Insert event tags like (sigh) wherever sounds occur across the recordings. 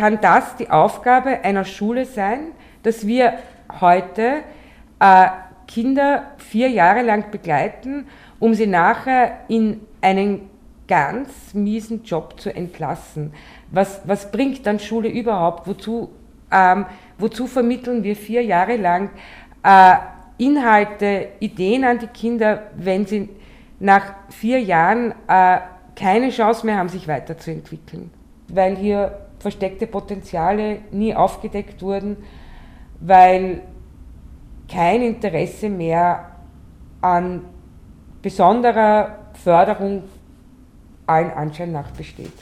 kann das die Aufgabe einer Schule sein, dass wir heute äh, Kinder vier Jahre lang begleiten, um sie nachher in einen ganz miesen Job zu entlassen. Was, was bringt dann Schule überhaupt? Wozu, ähm, wozu vermitteln wir vier Jahre lang äh, Inhalte, Ideen an die Kinder, wenn sie nach vier Jahren äh, keine Chance mehr haben, sich weiterzuentwickeln? Weil hier versteckte Potenziale nie aufgedeckt wurden, weil kein Interesse mehr an besonderer Förderung allen Anschein nach besteht.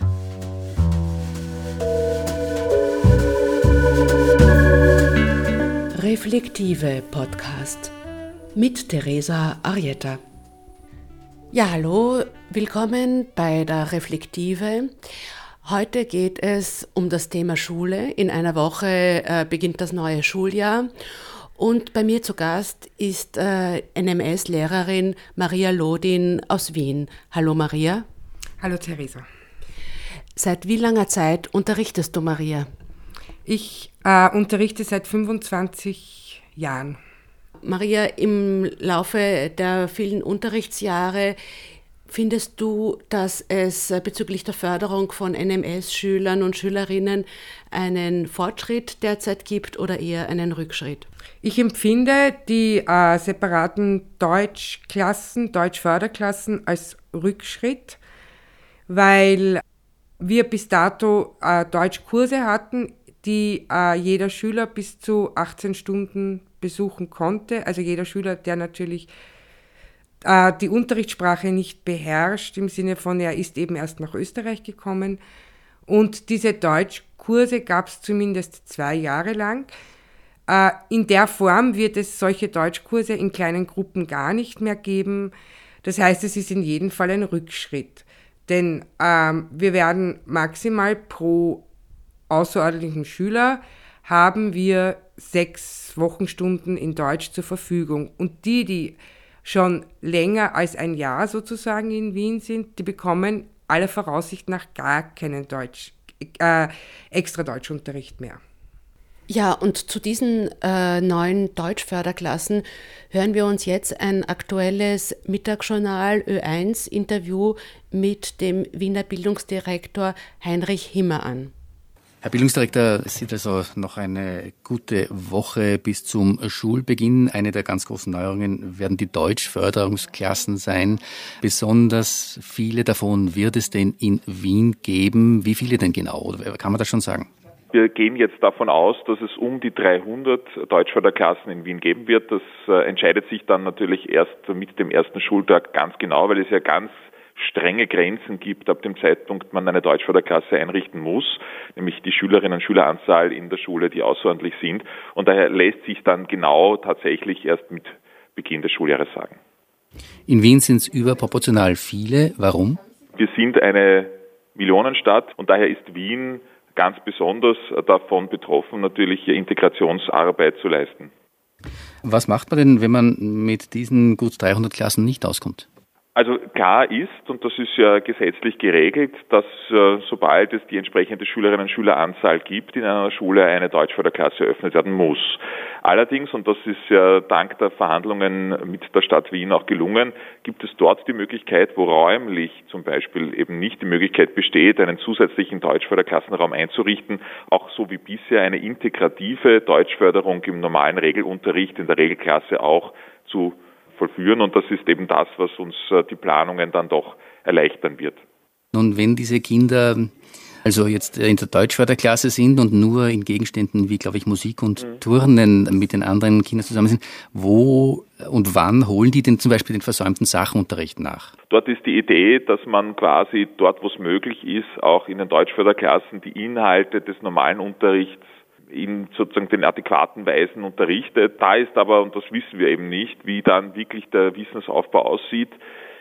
Reflektive Podcast mit Teresa Arietta. Ja, hallo, willkommen bei der Reflektive. Heute geht es um das Thema Schule. In einer Woche äh, beginnt das neue Schuljahr. Und bei mir zu Gast ist äh, NMS-Lehrerin Maria Lodin aus Wien. Hallo Maria. Hallo Theresa. Seit wie langer Zeit unterrichtest du Maria? Ich äh, unterrichte seit 25 Jahren. Maria, im Laufe der vielen Unterrichtsjahre Findest du, dass es bezüglich der Förderung von NMS-Schülern und Schülerinnen einen Fortschritt derzeit gibt oder eher einen Rückschritt? Ich empfinde die äh, separaten Deutschklassen, Deutschförderklassen als Rückschritt, weil wir bis dato äh, Deutschkurse hatten, die äh, jeder Schüler bis zu 18 Stunden besuchen konnte. Also jeder Schüler, der natürlich äh, die Unterrichtssprache nicht beherrscht, im Sinne von, er ist eben erst nach Österreich gekommen. Und diese Deutschkurse gab es zumindest zwei Jahre lang. Äh, in der Form wird es solche Deutschkurse in kleinen Gruppen gar nicht mehr geben. Das heißt, es ist in jedem Fall ein Rückschritt. Denn ähm, wir werden maximal pro außerordentlichen Schüler haben wir sechs Wochenstunden in Deutsch zur Verfügung. Und die, die schon länger als ein Jahr sozusagen in Wien sind, die bekommen aller Voraussicht nach gar keinen Deutsch, äh, extra Deutschunterricht mehr. Ja, und zu diesen äh, neuen Deutschförderklassen hören wir uns jetzt ein aktuelles Mittagsjournal Ö1-Interview mit dem Wiener Bildungsdirektor Heinrich Himmer an. Herr Bildungsdirektor, es sieht also noch eine gute Woche bis zum Schulbeginn. Eine der ganz großen Neuerungen werden die Deutschförderungsklassen sein. Besonders viele davon wird es denn in Wien geben. Wie viele denn genau? Kann man das schon sagen? Wir gehen jetzt davon aus, dass es um die 300 Deutschförderklassen in Wien geben wird. Das äh, entscheidet sich dann natürlich erst mit dem ersten Schultag ganz genau, weil es ja ganz strenge Grenzen gibt, ab dem Zeitpunkt man eine Deutschförderklasse einrichten muss, nämlich die Schülerinnen und Schüleranzahl in der Schule, die außerordentlich sind. Und daher lässt sich dann genau tatsächlich erst mit Beginn des Schuljahres sagen. In Wien sind es überproportional viele. Warum? Wir sind eine Millionenstadt und daher ist Wien ganz besonders davon betroffen, natürlich hier Integrationsarbeit zu leisten. Was macht man denn, wenn man mit diesen gut 300 Klassen nicht auskommt? Also klar ist, und das ist ja gesetzlich geregelt, dass äh, sobald es die entsprechende Schülerinnen und Schüleranzahl gibt, in einer Schule eine Deutschförderklasse eröffnet werden muss. Allerdings, und das ist ja dank der Verhandlungen mit der Stadt Wien auch gelungen, gibt es dort die Möglichkeit, wo räumlich zum Beispiel eben nicht die Möglichkeit besteht, einen zusätzlichen Deutschförderklassenraum einzurichten, auch so wie bisher eine integrative Deutschförderung im normalen Regelunterricht in der Regelklasse auch zu vollführen. Und das ist eben das, was uns äh, die Planungen dann doch erleichtern wird. Nun, wenn diese Kinder also jetzt in der Deutschförderklasse sind und nur in Gegenständen wie, glaube ich, Musik und mhm. Turnen mit den anderen Kindern zusammen sind, wo und wann holen die denn zum Beispiel den versäumten Sachunterricht nach? Dort ist die Idee, dass man quasi dort, wo es möglich ist, auch in den Deutschförderklassen die Inhalte des normalen Unterrichts in sozusagen den adäquaten Weisen unterrichtet. Da ist aber, und das wissen wir eben nicht, wie dann wirklich der Wissensaufbau aussieht.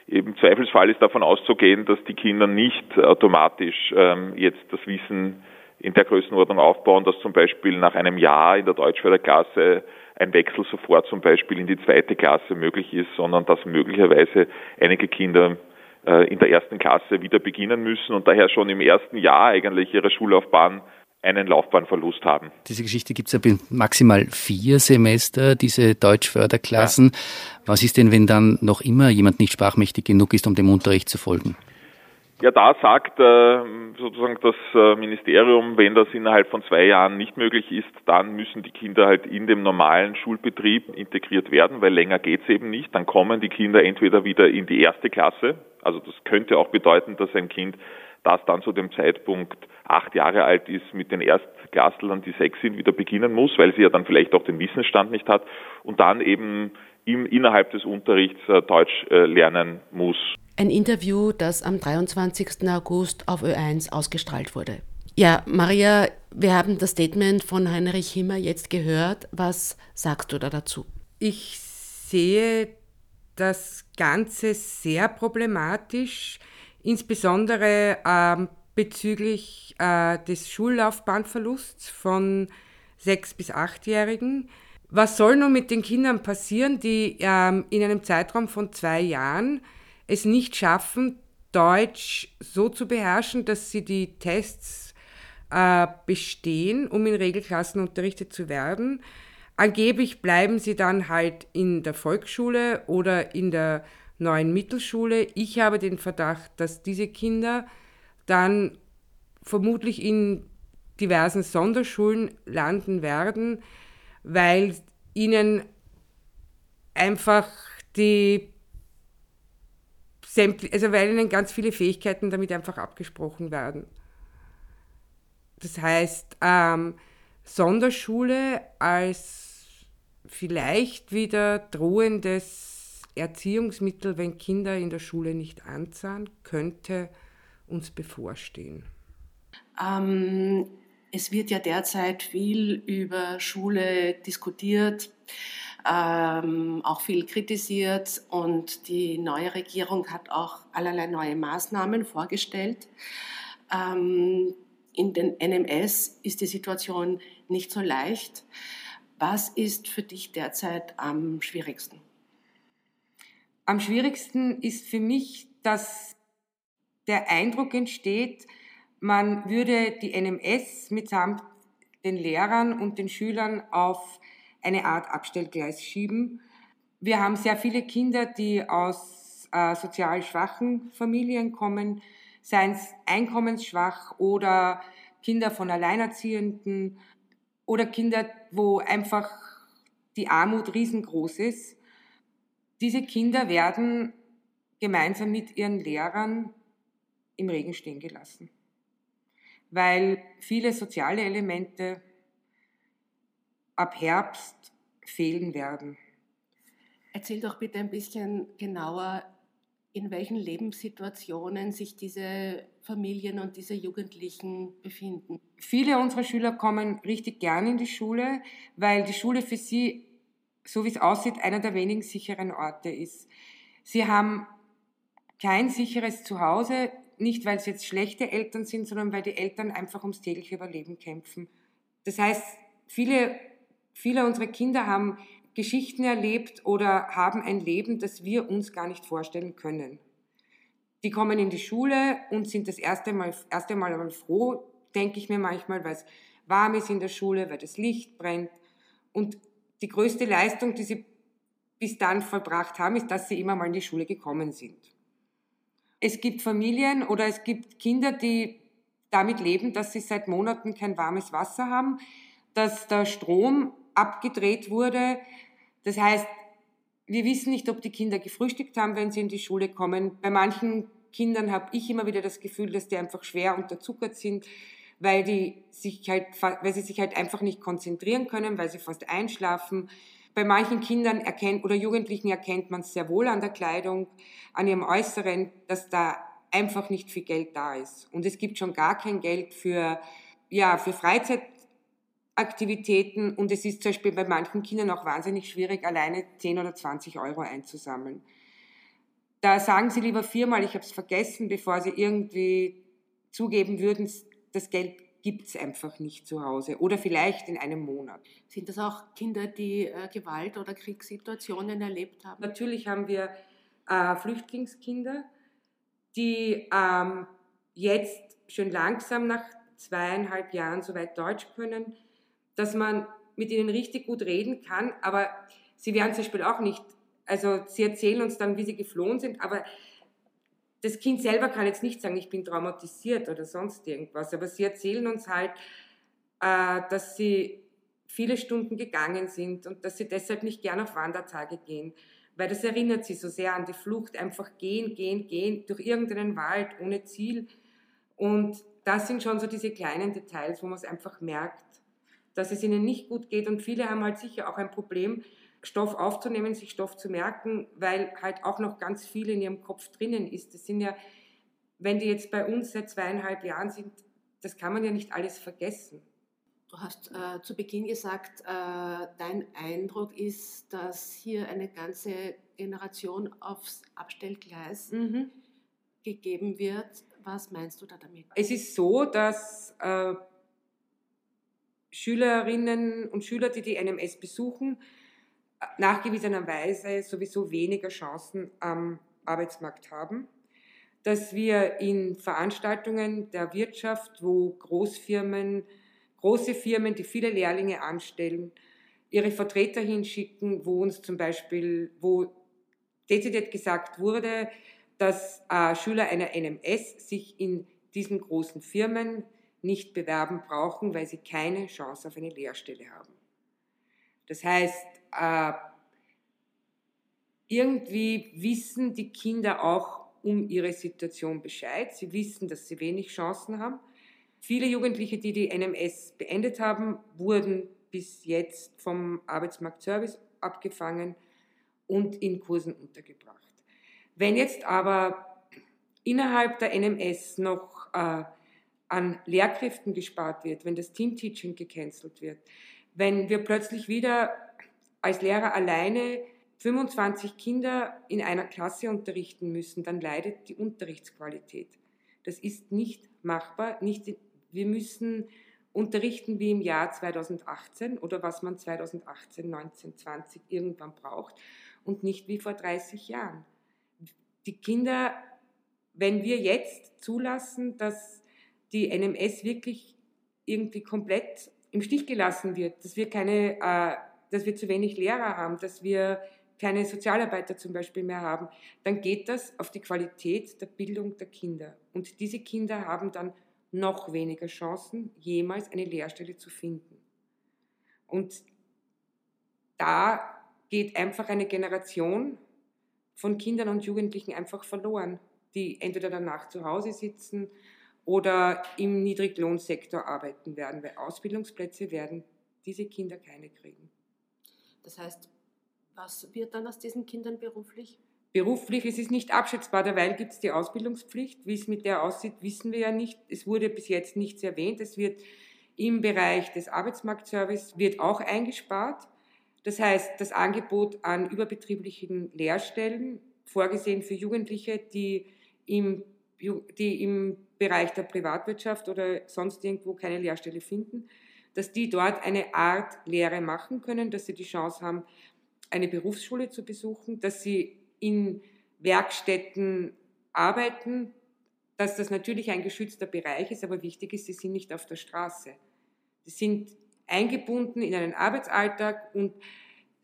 Im Zweifelsfall ist davon auszugehen, dass die Kinder nicht automatisch ähm, jetzt das Wissen in der Größenordnung aufbauen, dass zum Beispiel nach einem Jahr in der Deutschförderklasse ein Wechsel sofort zum Beispiel in die zweite Klasse möglich ist, sondern dass möglicherweise einige Kinder äh, in der ersten Klasse wieder beginnen müssen und daher schon im ersten Jahr eigentlich ihrer Schullaufbahn einen Laufbahnverlust haben. Diese Geschichte gibt es ja maximal vier Semester, diese Deutschförderklassen. Ja. Was ist denn, wenn dann noch immer jemand nicht sprachmächtig genug ist, um dem Unterricht zu folgen? Ja, da sagt äh, sozusagen das äh, Ministerium, wenn das innerhalb von zwei Jahren nicht möglich ist, dann müssen die Kinder halt in dem normalen Schulbetrieb integriert werden, weil länger geht's eben nicht. Dann kommen die Kinder entweder wieder in die erste Klasse, also das könnte auch bedeuten, dass ein Kind, das dann zu dem Zeitpunkt acht Jahre alt ist, mit den Erstklasslern, die sechs sind, wieder beginnen muss, weil sie ja dann vielleicht auch den Wissensstand nicht hat und dann eben im, innerhalb des Unterrichts äh, Deutsch äh, lernen muss. Ein Interview, das am 23. August auf Ö1 ausgestrahlt wurde. Ja, Maria, wir haben das Statement von Heinrich Himmer jetzt gehört. Was sagst du da dazu? Ich sehe das Ganze sehr problematisch, insbesondere äh, bezüglich äh, des Schullaufbahnverlusts von sechs bis achtjährigen. Was soll nun mit den Kindern passieren, die ähm, in einem Zeitraum von zwei Jahren es nicht schaffen, Deutsch so zu beherrschen, dass sie die Tests äh, bestehen, um in Regelklassen unterrichtet zu werden. Angeblich bleiben sie dann halt in der Volksschule oder in der neuen Mittelschule. Ich habe den Verdacht, dass diese Kinder dann vermutlich in diversen Sonderschulen landen werden, weil ihnen einfach die also weil ihnen ganz viele Fähigkeiten damit einfach abgesprochen werden. Das heißt, ähm, Sonderschule als vielleicht wieder drohendes Erziehungsmittel, wenn Kinder in der Schule nicht anzahlen, könnte uns bevorstehen. Ähm, es wird ja derzeit viel über Schule diskutiert ähm, auch viel kritisiert und die neue Regierung hat auch allerlei neue Maßnahmen vorgestellt. Ähm, in den NMS ist die Situation nicht so leicht. Was ist für dich derzeit am schwierigsten? Am schwierigsten ist für mich, dass der Eindruck entsteht, man würde die NMS mitsamt den Lehrern und den Schülern auf eine Art Abstellgleis schieben. Wir haben sehr viele Kinder, die aus äh, sozial schwachen Familien kommen, seien es einkommensschwach oder Kinder von Alleinerziehenden oder Kinder, wo einfach die Armut riesengroß ist. Diese Kinder werden gemeinsam mit ihren Lehrern im Regen stehen gelassen, weil viele soziale Elemente ab Herbst fehlen werden. Erzähl doch bitte ein bisschen genauer, in welchen Lebenssituationen sich diese Familien und diese Jugendlichen befinden. Viele unserer Schüler kommen richtig gern in die Schule, weil die Schule für sie, so wie es aussieht, einer der wenigen sicheren Orte ist. Sie haben kein sicheres Zuhause, nicht weil sie jetzt schlechte Eltern sind, sondern weil die Eltern einfach ums tägliche Überleben kämpfen. Das heißt, viele Viele unserer Kinder haben Geschichten erlebt oder haben ein Leben, das wir uns gar nicht vorstellen können. Die kommen in die Schule und sind das erste Mal, erste Mal einmal froh, denke ich mir manchmal, weil es warm ist in der Schule, weil das Licht brennt. Und die größte Leistung, die sie bis dann vollbracht haben, ist, dass sie immer mal in die Schule gekommen sind. Es gibt Familien oder es gibt Kinder, die damit leben, dass sie seit Monaten kein warmes Wasser haben, dass der Strom abgedreht wurde. Das heißt, wir wissen nicht, ob die Kinder gefrühstückt haben, wenn sie in die Schule kommen. Bei manchen Kindern habe ich immer wieder das Gefühl, dass die einfach schwer unterzuckert sind, weil, die sich halt, weil sie sich halt einfach nicht konzentrieren können, weil sie fast einschlafen. Bei manchen Kindern erkennt oder Jugendlichen erkennt man es sehr wohl an der Kleidung, an ihrem Äußeren, dass da einfach nicht viel Geld da ist. Und es gibt schon gar kein Geld für, ja, für Freizeit, Aktivitäten und es ist zum Beispiel bei manchen Kindern auch wahnsinnig schwierig, alleine 10 oder 20 Euro einzusammeln. Da sagen sie lieber viermal, ich habe es vergessen, bevor sie irgendwie zugeben würden, das Geld gibt es einfach nicht zu Hause oder vielleicht in einem Monat. Sind das auch Kinder, die äh, Gewalt- oder Kriegssituationen erlebt haben? Natürlich haben wir äh, Flüchtlingskinder, die ähm, jetzt schon langsam nach zweieinhalb Jahren soweit Deutsch können, dass man mit ihnen richtig gut reden kann, aber sie werden zum Beispiel auch nicht, also sie erzählen uns dann, wie sie geflohen sind, aber das Kind selber kann jetzt nicht sagen, ich bin traumatisiert oder sonst irgendwas, aber sie erzählen uns halt, äh, dass sie viele Stunden gegangen sind und dass sie deshalb nicht gern auf Wandertage gehen, weil das erinnert sie so sehr an die Flucht, einfach gehen, gehen, gehen durch irgendeinen Wald ohne Ziel. Und das sind schon so diese kleinen Details, wo man es einfach merkt, dass es ihnen nicht gut geht. Und viele haben halt sicher auch ein Problem, Stoff aufzunehmen, sich Stoff zu merken, weil halt auch noch ganz viel in ihrem Kopf drinnen ist. Das sind ja, wenn die jetzt bei uns seit zweieinhalb Jahren sind, das kann man ja nicht alles vergessen. Du hast äh, zu Beginn gesagt, äh, dein Eindruck ist, dass hier eine ganze Generation aufs Abstellgleis mhm. gegeben wird. Was meinst du da damit? Es ist so, dass äh, Schülerinnen und Schüler, die die NMS besuchen, nachgewiesenerweise sowieso weniger Chancen am Arbeitsmarkt haben, dass wir in Veranstaltungen der Wirtschaft, wo Großfirmen, große Firmen, die viele Lehrlinge anstellen, ihre Vertreter hinschicken, wo uns zum Beispiel, wo dezidiert gesagt wurde, dass äh, Schüler einer NMS sich in diesen großen Firmen nicht bewerben brauchen, weil sie keine Chance auf eine Lehrstelle haben. Das heißt, äh, irgendwie wissen die Kinder auch um ihre Situation Bescheid. Sie wissen, dass sie wenig Chancen haben. Viele Jugendliche, die die NMS beendet haben, wurden bis jetzt vom Arbeitsmarktservice abgefangen und in Kursen untergebracht. Wenn jetzt aber innerhalb der NMS noch äh, an Lehrkräften gespart wird, wenn das Teamteaching gecancelt wird, wenn wir plötzlich wieder als Lehrer alleine 25 Kinder in einer Klasse unterrichten müssen, dann leidet die Unterrichtsqualität. Das ist nicht machbar. Nicht, wir müssen unterrichten wie im Jahr 2018 oder was man 2018, 19, 20 irgendwann braucht und nicht wie vor 30 Jahren. Die Kinder, wenn wir jetzt zulassen, dass die NMS wirklich irgendwie komplett im Stich gelassen wird, dass wir keine, äh, dass wir zu wenig Lehrer haben, dass wir keine Sozialarbeiter zum Beispiel mehr haben, dann geht das auf die Qualität der Bildung der Kinder. Und diese Kinder haben dann noch weniger Chancen, jemals eine Lehrstelle zu finden. Und da geht einfach eine Generation von Kindern und Jugendlichen einfach verloren, die entweder danach zu Hause sitzen oder im Niedriglohnsektor arbeiten werden, weil Ausbildungsplätze werden diese Kinder keine kriegen. Das heißt, was wird dann aus diesen Kindern beruflich? Beruflich, es ist nicht abschätzbar, derweil gibt es die Ausbildungspflicht. Wie es mit der aussieht, wissen wir ja nicht. Es wurde bis jetzt nichts erwähnt. Es wird im Bereich des Arbeitsmarktservice wird auch eingespart. Das heißt, das Angebot an überbetrieblichen Lehrstellen, vorgesehen für Jugendliche, die im, die im Bereich der Privatwirtschaft oder sonst irgendwo keine Lehrstelle finden, dass die dort eine Art Lehre machen können, dass sie die Chance haben, eine Berufsschule zu besuchen, dass sie in Werkstätten arbeiten, dass das natürlich ein geschützter Bereich ist, aber wichtig ist, sie sind nicht auf der Straße. Sie sind eingebunden in einen Arbeitsalltag und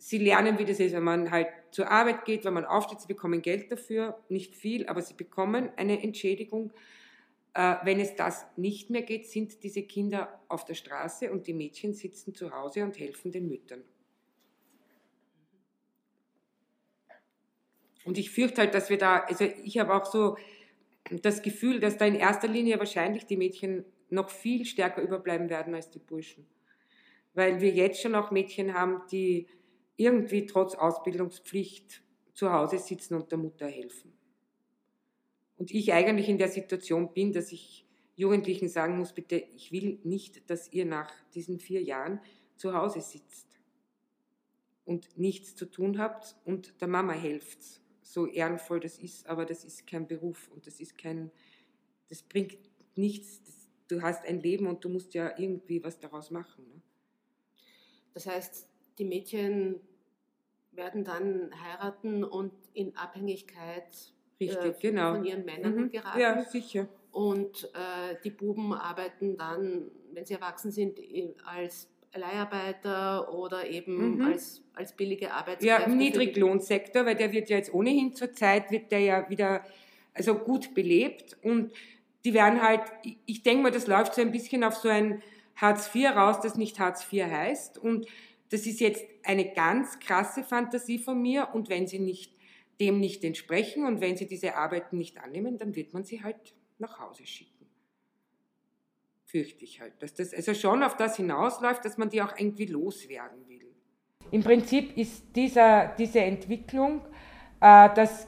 sie lernen, wie das ist, wenn man halt zur Arbeit geht, wenn man aufsteht, sie bekommen Geld dafür, nicht viel, aber sie bekommen eine Entschädigung äh, wenn es das nicht mehr geht, sind diese Kinder auf der Straße und die Mädchen sitzen zu Hause und helfen den Müttern. Und ich fürchte halt, dass wir da, also ich habe auch so das Gefühl, dass da in erster Linie wahrscheinlich die Mädchen noch viel stärker überbleiben werden als die Burschen. Weil wir jetzt schon auch Mädchen haben, die irgendwie trotz Ausbildungspflicht zu Hause sitzen und der Mutter helfen. Und ich eigentlich in der Situation bin, dass ich Jugendlichen sagen muss, bitte, ich will nicht, dass ihr nach diesen vier Jahren zu Hause sitzt und nichts zu tun habt und der Mama helft. So ehrenvoll das ist, aber das ist kein Beruf und das ist kein, das bringt nichts. Du hast ein Leben und du musst ja irgendwie was daraus machen. Ne? Das heißt, die Mädchen werden dann heiraten und in Abhängigkeit Richtig, äh, genau. von ihren Männern mhm. geraten. Ja, sicher. und äh, die Buben arbeiten dann, wenn sie erwachsen sind, als Leiharbeiter oder eben mhm. als, als billige Arbeitskräfte. Ja, im Niedriglohnsektor, weil der wird ja jetzt ohnehin zur Zeit, wird der ja wieder also gut belebt und die werden halt, ich denke mal, das läuft so ein bisschen auf so ein Hartz IV raus, das nicht Hartz IV heißt und das ist jetzt eine ganz krasse Fantasie von mir und wenn sie nicht dem nicht entsprechen und wenn sie diese Arbeiten nicht annehmen, dann wird man sie halt nach Hause schicken. Fürchte ich halt, dass das also schon auf das hinausläuft, dass man die auch irgendwie loswerden will. Im Prinzip ist dieser, diese Entwicklung, äh, dass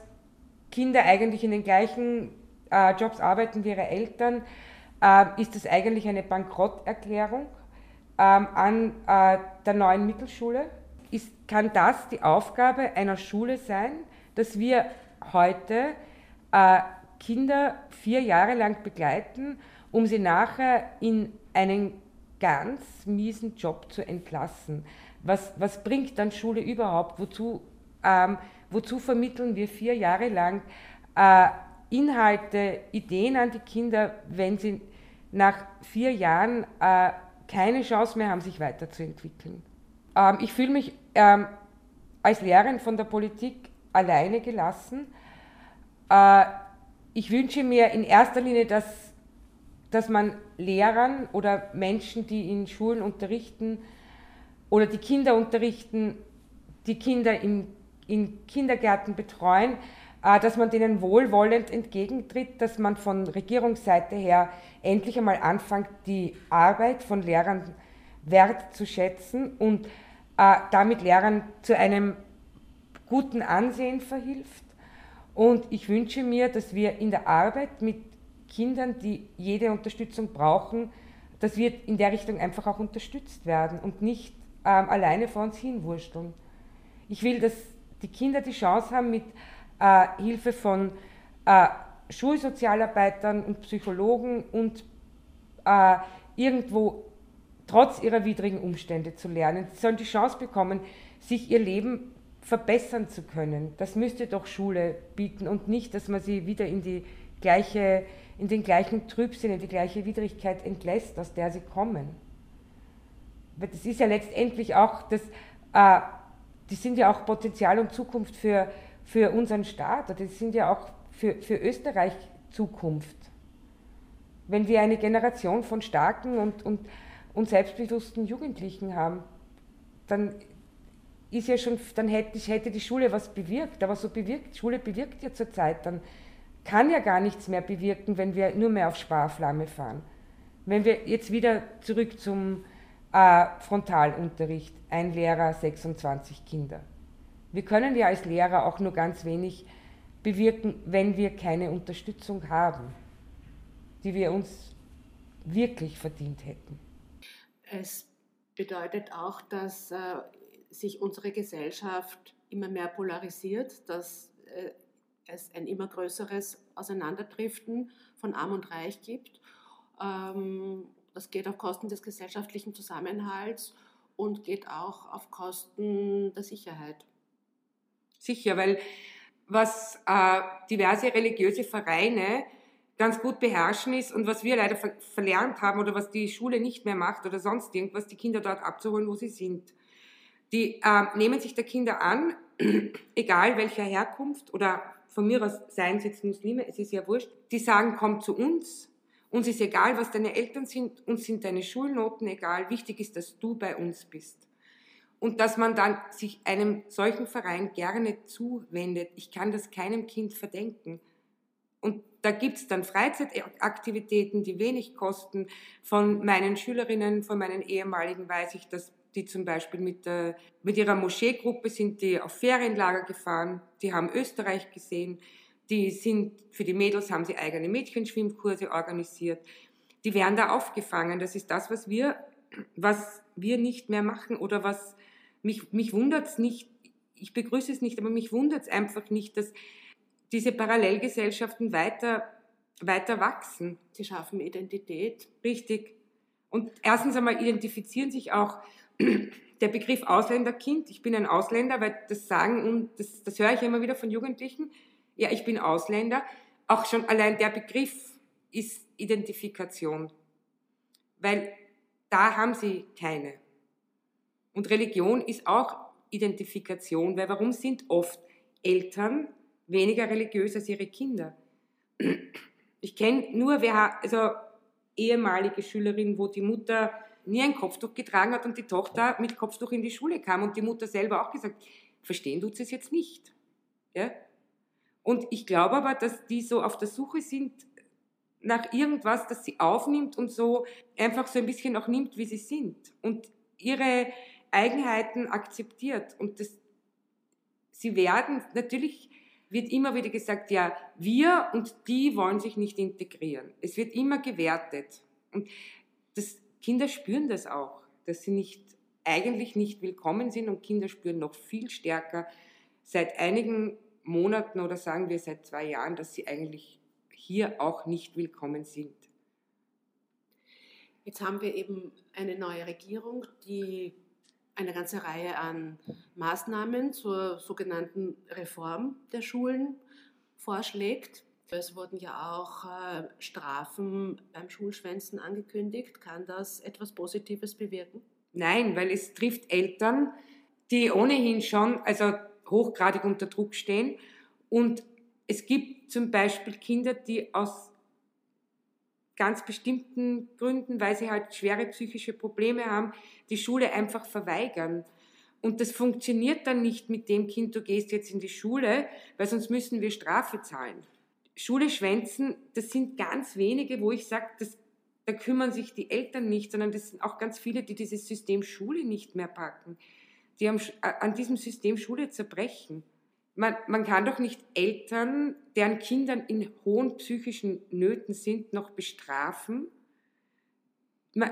Kinder eigentlich in den gleichen äh, Jobs arbeiten wie ihre Eltern, äh, ist das eigentlich eine Bankrotterklärung ähm, an äh, der neuen Mittelschule. Ist, kann das die Aufgabe einer Schule sein, dass wir heute äh, Kinder vier Jahre lang begleiten, um sie nachher in einen ganz miesen Job zu entlassen. Was, was bringt dann Schule überhaupt? Wozu, ähm, wozu vermitteln wir vier Jahre lang äh, Inhalte, Ideen an die Kinder, wenn sie nach vier Jahren äh, keine Chance mehr haben, sich weiterzuentwickeln? Ähm, ich fühle mich ähm, als Lehrerin von der Politik alleine gelassen. Äh, ich wünsche mir in erster Linie, dass, dass man Lehrern oder Menschen, die in Schulen unterrichten oder die Kinder unterrichten, die Kinder im, in Kindergärten betreuen, dass man denen wohlwollend entgegentritt, dass man von Regierungsseite her endlich einmal anfängt, die Arbeit von Lehrern wertzuschätzen und äh, damit Lehrern zu einem guten Ansehen verhilft. Und ich wünsche mir, dass wir in der Arbeit mit Kindern, die jede Unterstützung brauchen, dass wir in der Richtung einfach auch unterstützt werden und nicht ähm, alleine vor uns hinwursteln. Ich will, dass die Kinder die Chance haben, mit äh, Hilfe von äh, Schulsozialarbeitern und Psychologen und äh, irgendwo trotz ihrer widrigen Umstände zu lernen. Sie sollen die Chance bekommen, sich ihr Leben verbessern zu können. Das müsste doch Schule bieten und nicht, dass man sie wieder in, die gleiche, in den gleichen Trübsinn, in die gleiche Widrigkeit entlässt, aus der sie kommen. Weil das ist ja letztendlich auch, das, äh, die sind ja auch Potenzial und Zukunft für, für unseren Staat, die sind ja auch für, für Österreich Zukunft. Wenn wir eine Generation von starken und, und, und selbstbewussten Jugendlichen haben, dann ist ja schon, dann hätte, hätte die Schule was bewirkt, aber so bewirkt, Schule bewirkt ja zurzeit, dann kann ja gar nichts mehr bewirken, wenn wir nur mehr auf Sparflamme fahren. Wenn wir jetzt wieder zurück zum äh, Frontalunterricht, ein Lehrer, 26 Kinder. Wir können ja als Lehrer auch nur ganz wenig bewirken, wenn wir keine Unterstützung haben, die wir uns wirklich verdient hätten. Es bedeutet auch, dass äh, sich unsere Gesellschaft immer mehr polarisiert, dass äh, es ein immer größeres Auseinanderdriften von Arm und Reich gibt. Ähm, das geht auf Kosten des gesellschaftlichen Zusammenhalts und geht auch auf Kosten der Sicherheit. Sicher, weil was äh, diverse religiöse Vereine ganz gut beherrschen ist und was wir leider ver verlernt haben oder was die Schule nicht mehr macht oder sonst irgendwas, die Kinder dort abzuholen, wo sie sind. Die äh, nehmen sich der Kinder an, (clears throat) egal welcher Herkunft oder von mir aus seien es jetzt Muslime, es ist ja wurscht. Die sagen, komm zu uns. Uns ist egal, was deine Eltern sind, uns sind deine Schulnoten egal. Wichtig ist, dass du bei uns bist. Und dass man dann sich einem solchen Verein gerne zuwendet. Ich kann das keinem Kind verdenken. Und da gibt's dann Freizeitaktivitäten, die wenig kosten. Von meinen Schülerinnen, von meinen ehemaligen weiß ich, dass die zum Beispiel mit, der, mit ihrer Moscheegruppe sind die auf Ferienlager gefahren, die haben Österreich gesehen, die sind, für die Mädels haben sie eigene Mädchenschwimmkurse organisiert. Die werden da aufgefangen. Das ist das, was wir, was wir nicht mehr machen oder was mich, mich wundert's nicht, ich begrüße es nicht, aber mich wundert's einfach nicht, dass diese Parallelgesellschaften weiter, weiter wachsen. Sie schaffen Identität. Richtig. Und erstens einmal identifizieren sich auch (clears throat) der Begriff Ausländerkind, ich bin ein Ausländer, weil das sagen, und das, das höre ich immer wieder von Jugendlichen, ja, ich bin Ausländer, auch schon allein der Begriff ist Identifikation, weil da haben sie keine. Und Religion ist auch Identifikation, weil warum sind oft Eltern weniger religiös als ihre Kinder? Ich kenne nur, wer, also ehemalige Schülerin, wo die Mutter nie ein Kopftuch getragen hat und die Tochter mit Kopftuch in die Schule kam und die Mutter selber auch gesagt, verstehen tut sie es jetzt nicht. Ja? Und ich glaube aber, dass die so auf der Suche sind nach irgendwas, das sie aufnimmt und so einfach so ein bisschen auch nimmt, wie sie sind und ihre Eigenheiten akzeptiert. Und das, sie werden, natürlich wird immer wieder gesagt, ja, wir und die wollen sich nicht integrieren. Es wird immer gewertet. Und das, Kinder spüren das auch, dass sie nicht, eigentlich nicht willkommen sind und Kinder spüren noch viel stärker seit einigen Monaten oder sagen wir seit zwei Jahren, dass sie eigentlich hier auch nicht willkommen sind. Jetzt haben wir eben eine neue Regierung, die eine ganze Reihe an Maßnahmen zur sogenannten Reform der Schulen vorschlägt. Es wurden ja auch äh, Strafen beim Schulschwänzen angekündigt. Kann das etwas Positives bewirken? Nein, weil es trifft Eltern, die ohnehin schon also hochgradig unter Druck stehen. Und es gibt zum Beispiel Kinder, die aus ganz bestimmten Gründen, weil sie halt schwere psychische Probleme haben, die Schule einfach verweigern. Und das funktioniert dann nicht mit dem Kind, du gehst jetzt in die Schule, weil sonst müssen wir Strafe zahlen. Schule schwänzen, das sind ganz wenige, wo ich sage, da kümmern sich die Eltern nicht, sondern das sind auch ganz viele, die dieses System Schule nicht mehr packen. Die haben an diesem System Schule zerbrechen. Man, man kann doch nicht Eltern, deren Kindern in hohen psychischen Nöten sind, noch bestrafen. Man,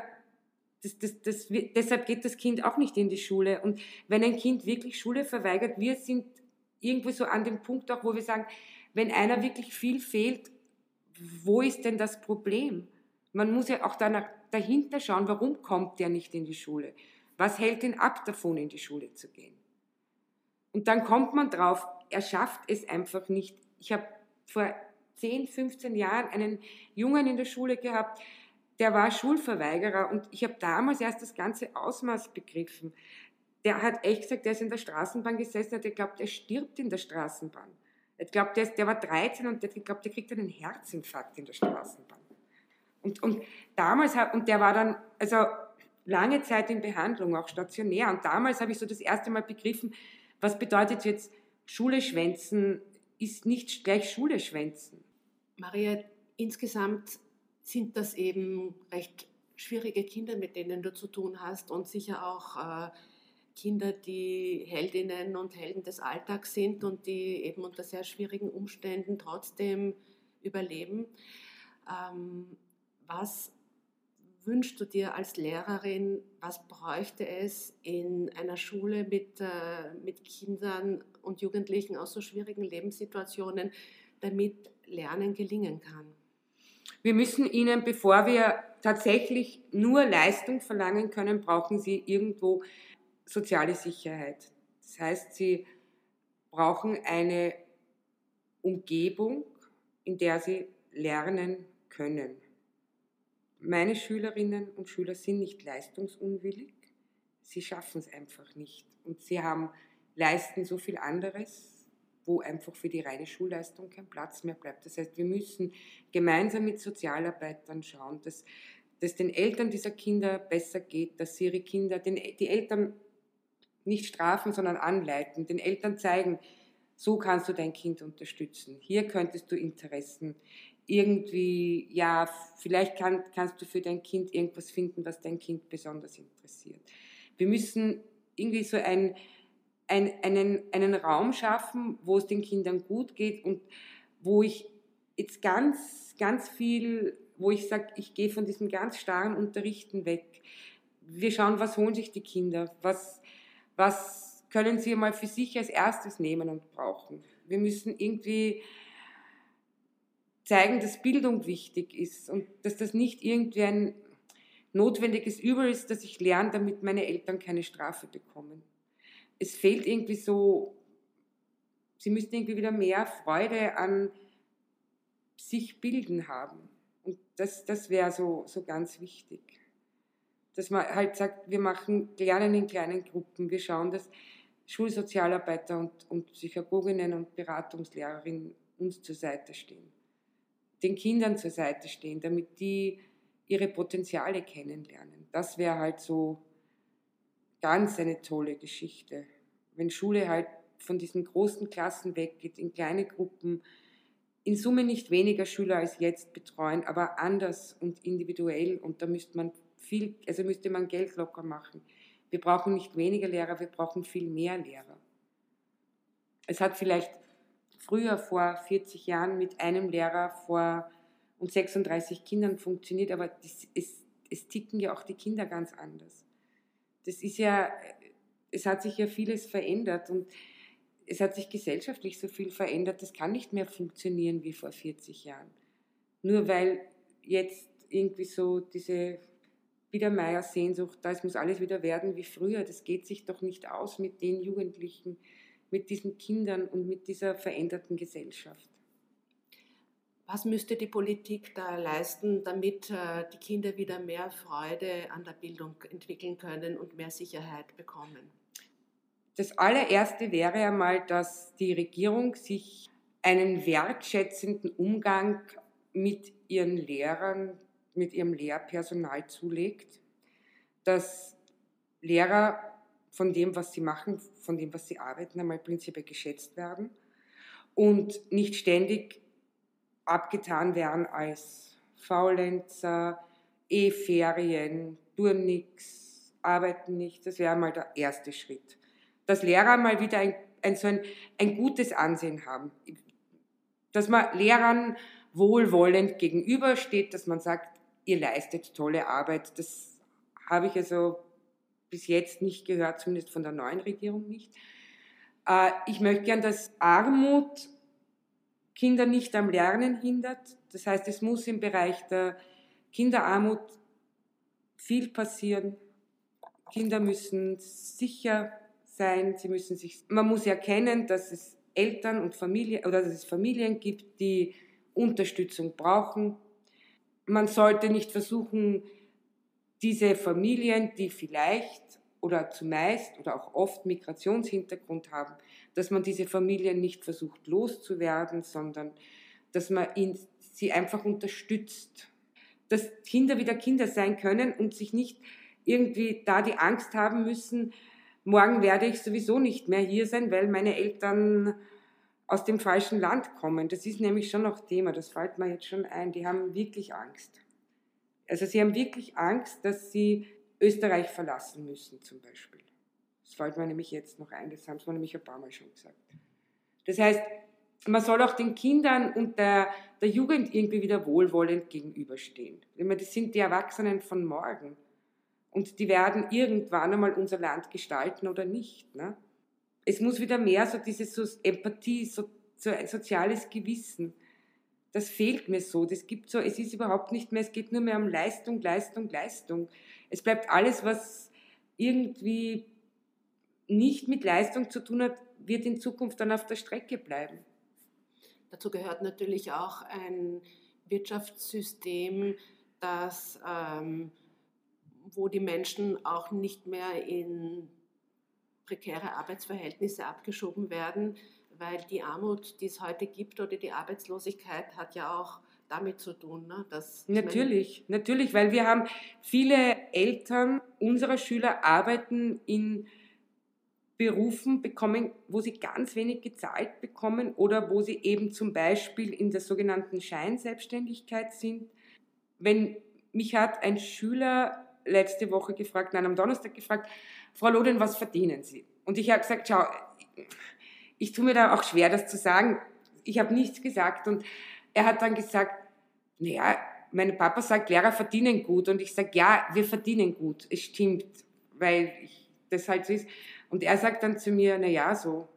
das, das, das, deshalb geht das Kind auch nicht in die Schule. Und wenn ein Kind wirklich Schule verweigert, wir sind irgendwo so an dem Punkt auch, wo wir sagen, wenn einer wirklich viel fehlt, wo ist denn das Problem? Man muss ja auch danach, dahinter schauen, warum kommt der nicht in die Schule? Was hält ihn ab davon, in die Schule zu gehen? Und dann kommt man drauf, er schafft es einfach nicht. Ich habe vor 10, 15 Jahren einen Jungen in der Schule gehabt, der war Schulverweigerer und ich habe damals erst das ganze Ausmaß begriffen. Der hat echt gesagt, der ist in der Straßenbahn gesessen er glaubt, er stirbt in der Straßenbahn. Er glaubt, der, der war 13 und der glaubt, der kriegt einen Herzinfarkt in der Straßenbahn. Und, und damals, und der war dann, also lange Zeit in Behandlung, auch stationär. Und damals habe ich so das erste Mal begriffen, was bedeutet jetzt Schule schwänzen, ist nicht gleich Schule schwänzen. Maria, insgesamt sind das eben recht schwierige Kinder, mit denen du zu tun hast und sicher auch äh, Kinder, die Heldinnen und Helden des Alltags sind und die eben unter sehr schwierigen Umständen trotzdem überleben. Ähm, was wünschst du dir als Lehrerin, was bräuchte es in einer Schule mit, äh, mit Kindern und Jugendlichen aus so schwierigen Lebenssituationen, damit Lernen gelingen kann? Wir müssen ihnen, bevor wir tatsächlich nur Leistung verlangen können, brauchen sie irgendwo soziale Sicherheit. Das heißt, sie brauchen eine Umgebung, in der sie lernen können. Meine Schülerinnen und Schüler sind nicht leistungsunwillig, sie schaffen es einfach nicht. Und sie haben, leisten so viel anderes, wo einfach für die reine Schulleistung kein Platz mehr bleibt. Das heißt, wir müssen gemeinsam mit Sozialarbeitern schauen, dass dass den Eltern dieser Kinder besser geht, dass sie ihre Kinder, den, die Eltern nicht strafen, sondern anleiten, den Eltern zeigen, so kannst du dein Kind unterstützen. Hier könntest du Interessen irgendwie, ja, vielleicht kann, kannst du für dein Kind irgendwas finden, was dein Kind besonders interessiert. Wir müssen irgendwie so ein, ein, einen, einen Raum schaffen, wo es den Kindern gut geht und wo ich jetzt ganz, ganz viel, wo ich sage, ich gehe von diesem ganz starren Unterrichten weg. Wir schauen, was holen sich die Kinder, was, was können sie mal für sich als erstes nehmen und brauchen. Wir müssen irgendwie zeigen, dass Bildung wichtig ist und dass das nicht irgendwie ein notwendiges Übel ist, dass ich lerne, damit meine Eltern keine Strafe bekommen. Es fehlt irgendwie so, sie müssten irgendwie wieder mehr Freude an sich bilden haben. Und Das, das wäre so, so ganz wichtig. Dass man halt sagt, wir machen Lernen in kleinen Gruppen. Wir schauen, dass Schulsozialarbeiter und, und Psychologinnen und Beratungslehrerinnen uns zur Seite stehen. Den Kindern zur Seite stehen, damit die ihre Potenziale kennenlernen. Das wäre halt so ganz eine tolle Geschichte. Wenn Schule halt von diesen großen Klassen weggeht, in kleine Gruppen, in Summe nicht weniger Schüler als jetzt betreuen, aber anders und individuell. Und da müsste man viel, also müsste man Geld locker machen. Wir brauchen nicht weniger Lehrer, wir brauchen viel mehr Lehrer. Es hat vielleicht früher vor 40 Jahren mit einem Lehrer vor und 36 Kindern funktioniert, aber das ist, es ticken ja auch die Kinder ganz anders. Das ist ja, es hat sich ja vieles verändert und es hat sich gesellschaftlich so viel verändert, das kann nicht mehr funktionieren wie vor 40 Jahren. Nur weil jetzt irgendwie so diese Biedermeier-Sehnsucht, da es muss alles wieder werden wie früher, das geht sich doch nicht aus mit den Jugendlichen, mit diesen Kindern und mit dieser veränderten Gesellschaft. Was müsste die Politik da leisten, damit äh, die Kinder wieder mehr Freude an der Bildung entwickeln können und mehr Sicherheit bekommen? Das allererste wäre einmal, dass die Regierung sich einen wertschätzenden Umgang mit ihren Lehrern, mit ihrem Lehrpersonal zulegt, dass Lehrer von dem, was sie machen, von dem, was sie arbeiten, einmal prinzipiell geschätzt werden und nicht ständig abgetan werden als Faulenzer, E-Ferien, tun nichts, arbeiten nicht. Das wäre mal der erste Schritt. Dass Lehrer mal wieder ein, ein, so ein, ein gutes Ansehen haben. Dass man Lehrern wohlwollend gegenübersteht, dass man sagt, ihr leistet tolle Arbeit. Das habe ich also bis jetzt nicht gehört, zumindest von der neuen Regierung nicht. Äh, ich möchte gern, dass Armut Kinder nicht am Lernen hindert. Das heißt, es muss im Bereich der Kinderarmut viel passieren. Kinder müssen sicher sein, sie müssen sich, man muss erkennen, dass es Eltern und Familie oder dass es Familien gibt, die Unterstützung brauchen. Man sollte nicht versuchen, diese Familien, die vielleicht oder zumeist oder auch oft Migrationshintergrund haben, dass man diese Familien nicht versucht loszuwerden, sondern dass man ihn, sie einfach unterstützt. Dass Kinder wieder Kinder sein können und sich nicht irgendwie da die Angst haben müssen, morgen werde ich sowieso nicht mehr hier sein, weil meine Eltern aus dem falschen Land kommen. Das ist nämlich schon noch Thema, das fällt mir jetzt schon ein. Die haben wirklich Angst. Also sie haben wirklich Angst, dass sie Österreich verlassen müssen zum Beispiel. Das fällt mir nämlich jetzt noch ein, das haben sie mir nämlich ein paar Mal schon gesagt. Das heißt, man soll auch den Kindern und der, der Jugend irgendwie wieder wohlwollend gegenüberstehen. Das sind die Erwachsenen von morgen. Und die werden irgendwann einmal unser Land gestalten oder nicht. Ne? Es muss wieder mehr so diese so Empathie, so, so ein soziales Gewissen das fehlt mir so. Das gibt so, es ist überhaupt nicht mehr, es geht nur mehr um Leistung, Leistung, Leistung. Es bleibt alles, was irgendwie nicht mit Leistung zu tun hat, wird in Zukunft dann auf der Strecke bleiben. Dazu gehört natürlich auch ein Wirtschaftssystem, das, ähm, wo die Menschen auch nicht mehr in prekäre Arbeitsverhältnisse abgeschoben werden, weil die Armut, die es heute gibt oder die Arbeitslosigkeit hat ja auch damit zu tun. Ne? Dass, natürlich, natürlich, weil wir haben viele Eltern unserer Schüler arbeiten in Berufen bekommen, wo sie ganz wenig gezahlt bekommen oder wo sie eben zum Beispiel in der sogenannten Scheinselbstständigkeit sind. Wenn mich hat ein Schüler letzte Woche gefragt, nein, am Donnerstag gefragt, Frau Loden, was verdienen Sie? Und ich habe gesagt, schau, ich tue mir da auch schwer, das zu sagen. Ich habe nichts gesagt und er hat dann gesagt, naja, mein Papa sagt, Lehrer verdienen gut und ich sage, ja, wir verdienen gut, es stimmt, weil ich, das halt so ist. Und er sagt dann zu mir, naja, so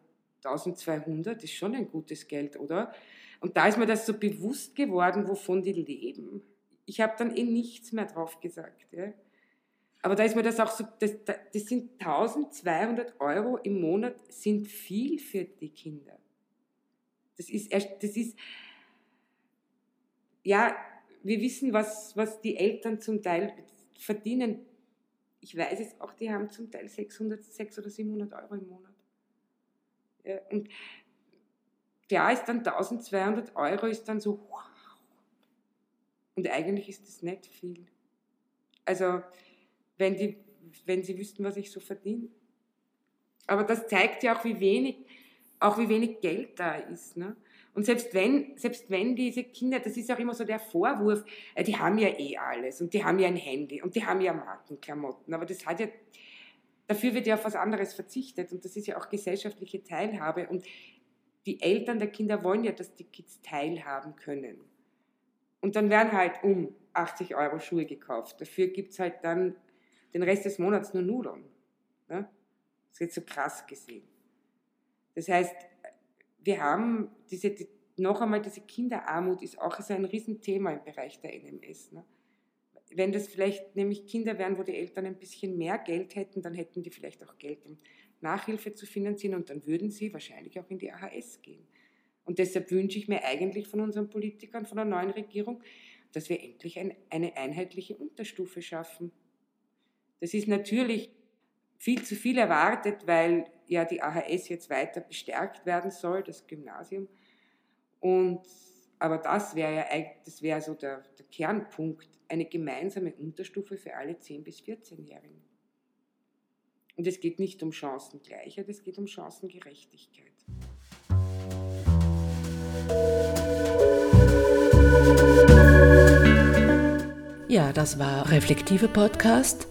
1200 ist schon ein gutes Geld, oder? Und da ist mir das so bewusst geworden, wovon die leben. Ich habe dann eh nichts mehr drauf gesagt. Ja. Aber da ist mir das auch so, das, das sind 1200 Euro im Monat, sind viel für die Kinder. Das ist, das ist, ja, wir wissen, was, was die Eltern zum Teil verdienen. Ich weiß es auch, die haben zum Teil 600, 600 oder 700 Euro im Monat. Ja, und klar ist dann 1200 Euro, ist dann so, wow. Und eigentlich ist das nicht viel. Also, wenn, die, wenn sie wüssten, was ich so verdiene. Aber das zeigt ja auch, wie wenig, auch wie wenig Geld da ist. Ne? Und selbst wenn, selbst wenn diese Kinder, das ist auch immer so der Vorwurf, äh, die haben ja eh alles und die haben ja ein Handy und die haben ja Markenklamotten, aber das hat ja, dafür wird ja auf was anderes verzichtet und das ist ja auch gesellschaftliche Teilhabe und die Eltern der Kinder wollen ja, dass die Kids teilhaben können. Und dann werden halt um 80 Euro Schuhe gekauft. Dafür gibt es halt dann den Rest des Monats nur Nudeln. Ne? Das wird so krass gesehen. Das heißt, wir haben diese, die, noch einmal diese Kinderarmut ist auch so ein Riesenthema im Bereich der NMS. Ne? Wenn das vielleicht nämlich Kinder wären, wo die Eltern ein bisschen mehr Geld hätten, dann hätten die vielleicht auch Geld, um Nachhilfe zu finanzieren und dann würden sie wahrscheinlich auch in die AHS gehen. Und deshalb wünsche ich mir eigentlich von unseren Politikern, von der neuen Regierung, dass wir endlich ein, eine einheitliche Unterstufe schaffen. Das ist natürlich viel zu viel erwartet, weil ja die AHS jetzt weiter bestärkt werden soll, das Gymnasium. Und, aber das wäre ja das wäre so der, der Kernpunkt, eine gemeinsame Unterstufe für alle 10- bis 14-Jährigen. Und es geht nicht um Chancengleichheit, es geht um Chancengerechtigkeit. Ja, das war Reflektive Podcast.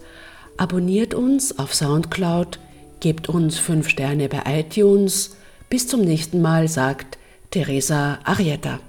Abonniert uns auf Soundcloud, gebt uns 5 Sterne bei iTunes. Bis zum nächsten Mal, sagt Teresa Arietta.